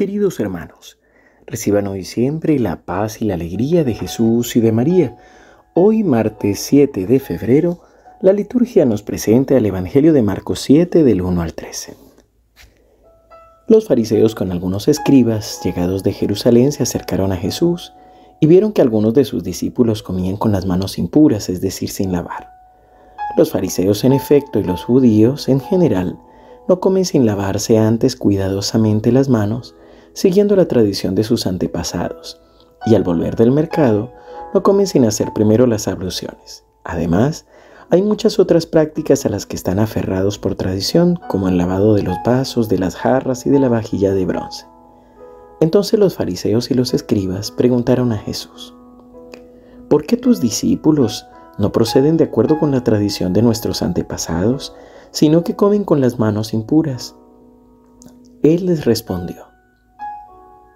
Queridos hermanos, reciban hoy siempre la paz y la alegría de Jesús y de María. Hoy, martes 7 de febrero, la liturgia nos presenta el Evangelio de Marcos 7 del 1 al 13. Los fariseos con algunos escribas llegados de Jerusalén se acercaron a Jesús y vieron que algunos de sus discípulos comían con las manos impuras, es decir, sin lavar. Los fariseos en efecto y los judíos en general no comen sin lavarse antes cuidadosamente las manos siguiendo la tradición de sus antepasados, y al volver del mercado, no comen sin hacer primero las abluciones. Además, hay muchas otras prácticas a las que están aferrados por tradición, como el lavado de los vasos, de las jarras y de la vajilla de bronce. Entonces los fariseos y los escribas preguntaron a Jesús, ¿por qué tus discípulos no proceden de acuerdo con la tradición de nuestros antepasados, sino que comen con las manos impuras? Él les respondió,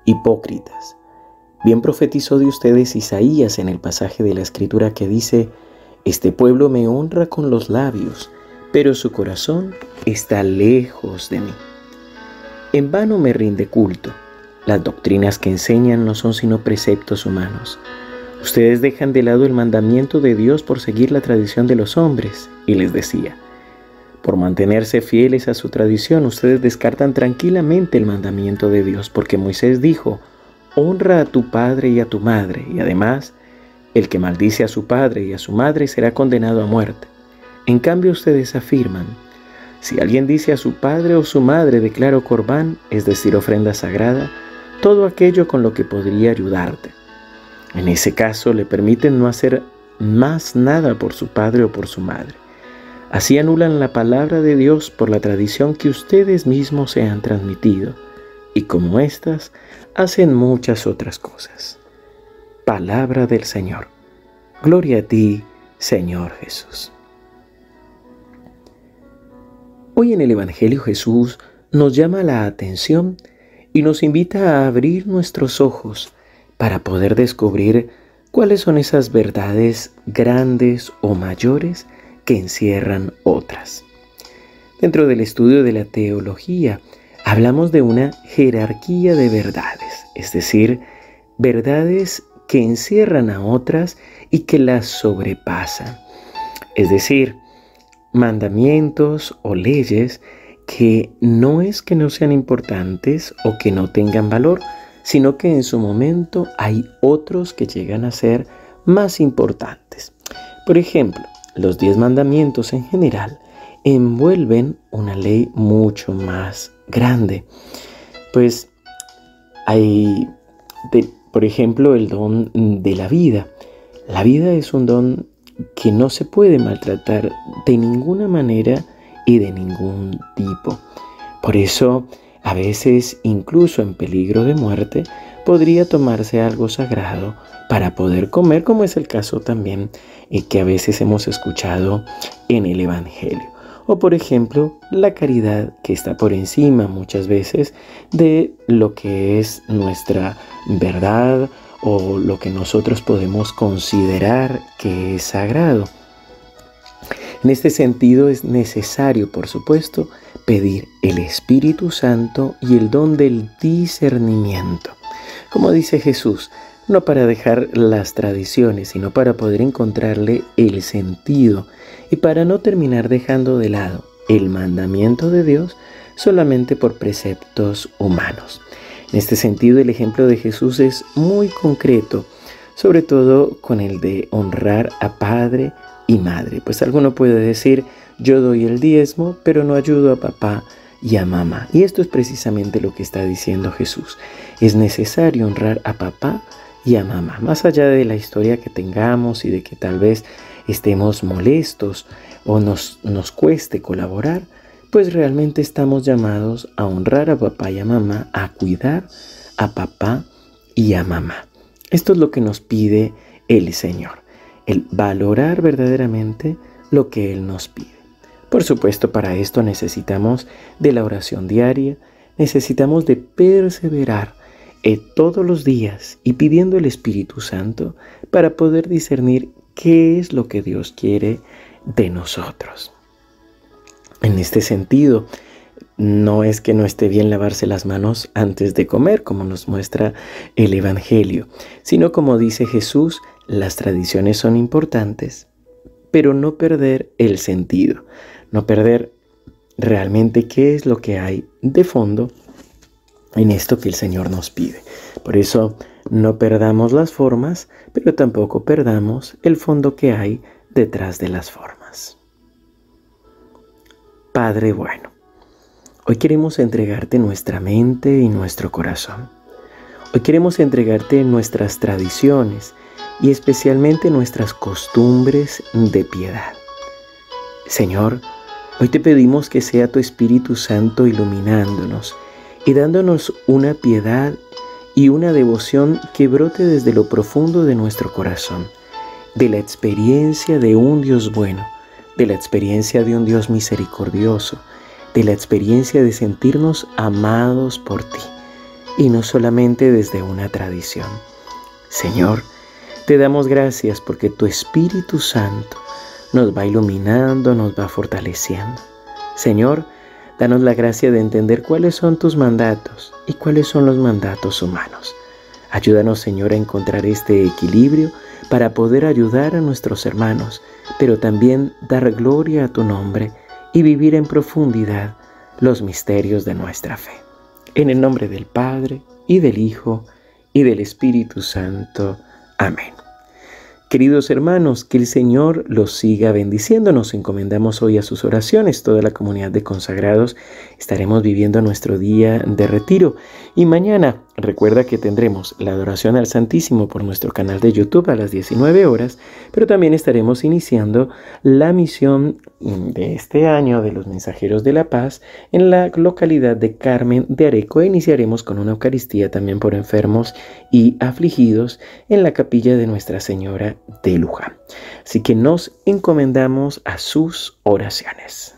Hipócritas. Bien profetizó de ustedes Isaías en el pasaje de la escritura que dice, Este pueblo me honra con los labios, pero su corazón está lejos de mí. En vano me rinde culto. Las doctrinas que enseñan no son sino preceptos humanos. Ustedes dejan de lado el mandamiento de Dios por seguir la tradición de los hombres. Y les decía, por mantenerse fieles a su tradición, ustedes descartan tranquilamente el mandamiento de Dios, porque Moisés dijo, honra a tu padre y a tu madre, y además, el que maldice a su padre y a su madre será condenado a muerte. En cambio, ustedes afirman, si alguien dice a su padre o su madre, declaro corbán, es decir, ofrenda sagrada, todo aquello con lo que podría ayudarte. En ese caso, le permiten no hacer más nada por su padre o por su madre. Así anulan la palabra de Dios por la tradición que ustedes mismos se han transmitido y como éstas hacen muchas otras cosas. Palabra del Señor. Gloria a ti, Señor Jesús. Hoy en el Evangelio Jesús nos llama la atención y nos invita a abrir nuestros ojos para poder descubrir cuáles son esas verdades grandes o mayores que encierran otras. Dentro del estudio de la teología hablamos de una jerarquía de verdades, es decir, verdades que encierran a otras y que las sobrepasan. Es decir, mandamientos o leyes que no es que no sean importantes o que no tengan valor, sino que en su momento hay otros que llegan a ser más importantes. Por ejemplo, los diez mandamientos en general envuelven una ley mucho más grande. Pues hay, por ejemplo, el don de la vida. La vida es un don que no se puede maltratar de ninguna manera y de ningún tipo. Por eso, a veces, incluso en peligro de muerte, podría tomarse algo sagrado para poder comer, como es el caso también y que a veces hemos escuchado en el Evangelio. O por ejemplo, la caridad que está por encima muchas veces de lo que es nuestra verdad o lo que nosotros podemos considerar que es sagrado. En este sentido es necesario, por supuesto, pedir el Espíritu Santo y el don del discernimiento. Como dice Jesús, no para dejar las tradiciones, sino para poder encontrarle el sentido y para no terminar dejando de lado el mandamiento de Dios solamente por preceptos humanos. En este sentido, el ejemplo de Jesús es muy concreto, sobre todo con el de honrar a padre y madre. Pues alguno puede decir, yo doy el diezmo, pero no ayudo a papá y a mamá. Y esto es precisamente lo que está diciendo Jesús. Es necesario honrar a papá y a mamá. Más allá de la historia que tengamos y de que tal vez estemos molestos o nos, nos cueste colaborar, pues realmente estamos llamados a honrar a papá y a mamá, a cuidar a papá y a mamá. Esto es lo que nos pide el Señor, el valorar verdaderamente lo que Él nos pide. Por supuesto, para esto necesitamos de la oración diaria, necesitamos de perseverar eh, todos los días y pidiendo el Espíritu Santo para poder discernir qué es lo que Dios quiere de nosotros. En este sentido, no es que no esté bien lavarse las manos antes de comer, como nos muestra el Evangelio, sino como dice Jesús, las tradiciones son importantes, pero no perder el sentido, no perder realmente qué es lo que hay de fondo en esto que el Señor nos pide. Por eso no perdamos las formas, pero tampoco perdamos el fondo que hay detrás de las formas. Padre bueno, hoy queremos entregarte nuestra mente y nuestro corazón. Hoy queremos entregarte nuestras tradiciones y especialmente nuestras costumbres de piedad. Señor, hoy te pedimos que sea tu Espíritu Santo iluminándonos y dándonos una piedad y una devoción que brote desde lo profundo de nuestro corazón, de la experiencia de un Dios bueno, de la experiencia de un Dios misericordioso, de la experiencia de sentirnos amados por ti, y no solamente desde una tradición. Señor, te damos gracias porque tu Espíritu Santo nos va iluminando, nos va fortaleciendo. Señor, Danos la gracia de entender cuáles son tus mandatos y cuáles son los mandatos humanos. Ayúdanos, Señor, a encontrar este equilibrio para poder ayudar a nuestros hermanos, pero también dar gloria a tu nombre y vivir en profundidad los misterios de nuestra fe. En el nombre del Padre, y del Hijo, y del Espíritu Santo. Amén. Queridos hermanos, que el Señor los siga bendiciendo. Nos encomendamos hoy a sus oraciones. Toda la comunidad de consagrados estaremos viviendo nuestro día de retiro. Y mañana recuerda que tendremos la adoración al Santísimo por nuestro canal de YouTube a las 19 horas, pero también estaremos iniciando la misión de este año de los mensajeros de la paz en la localidad de Carmen de Areco. E iniciaremos con una Eucaristía también por enfermos y afligidos en la capilla de Nuestra Señora de Luján. Así que nos encomendamos a sus oraciones.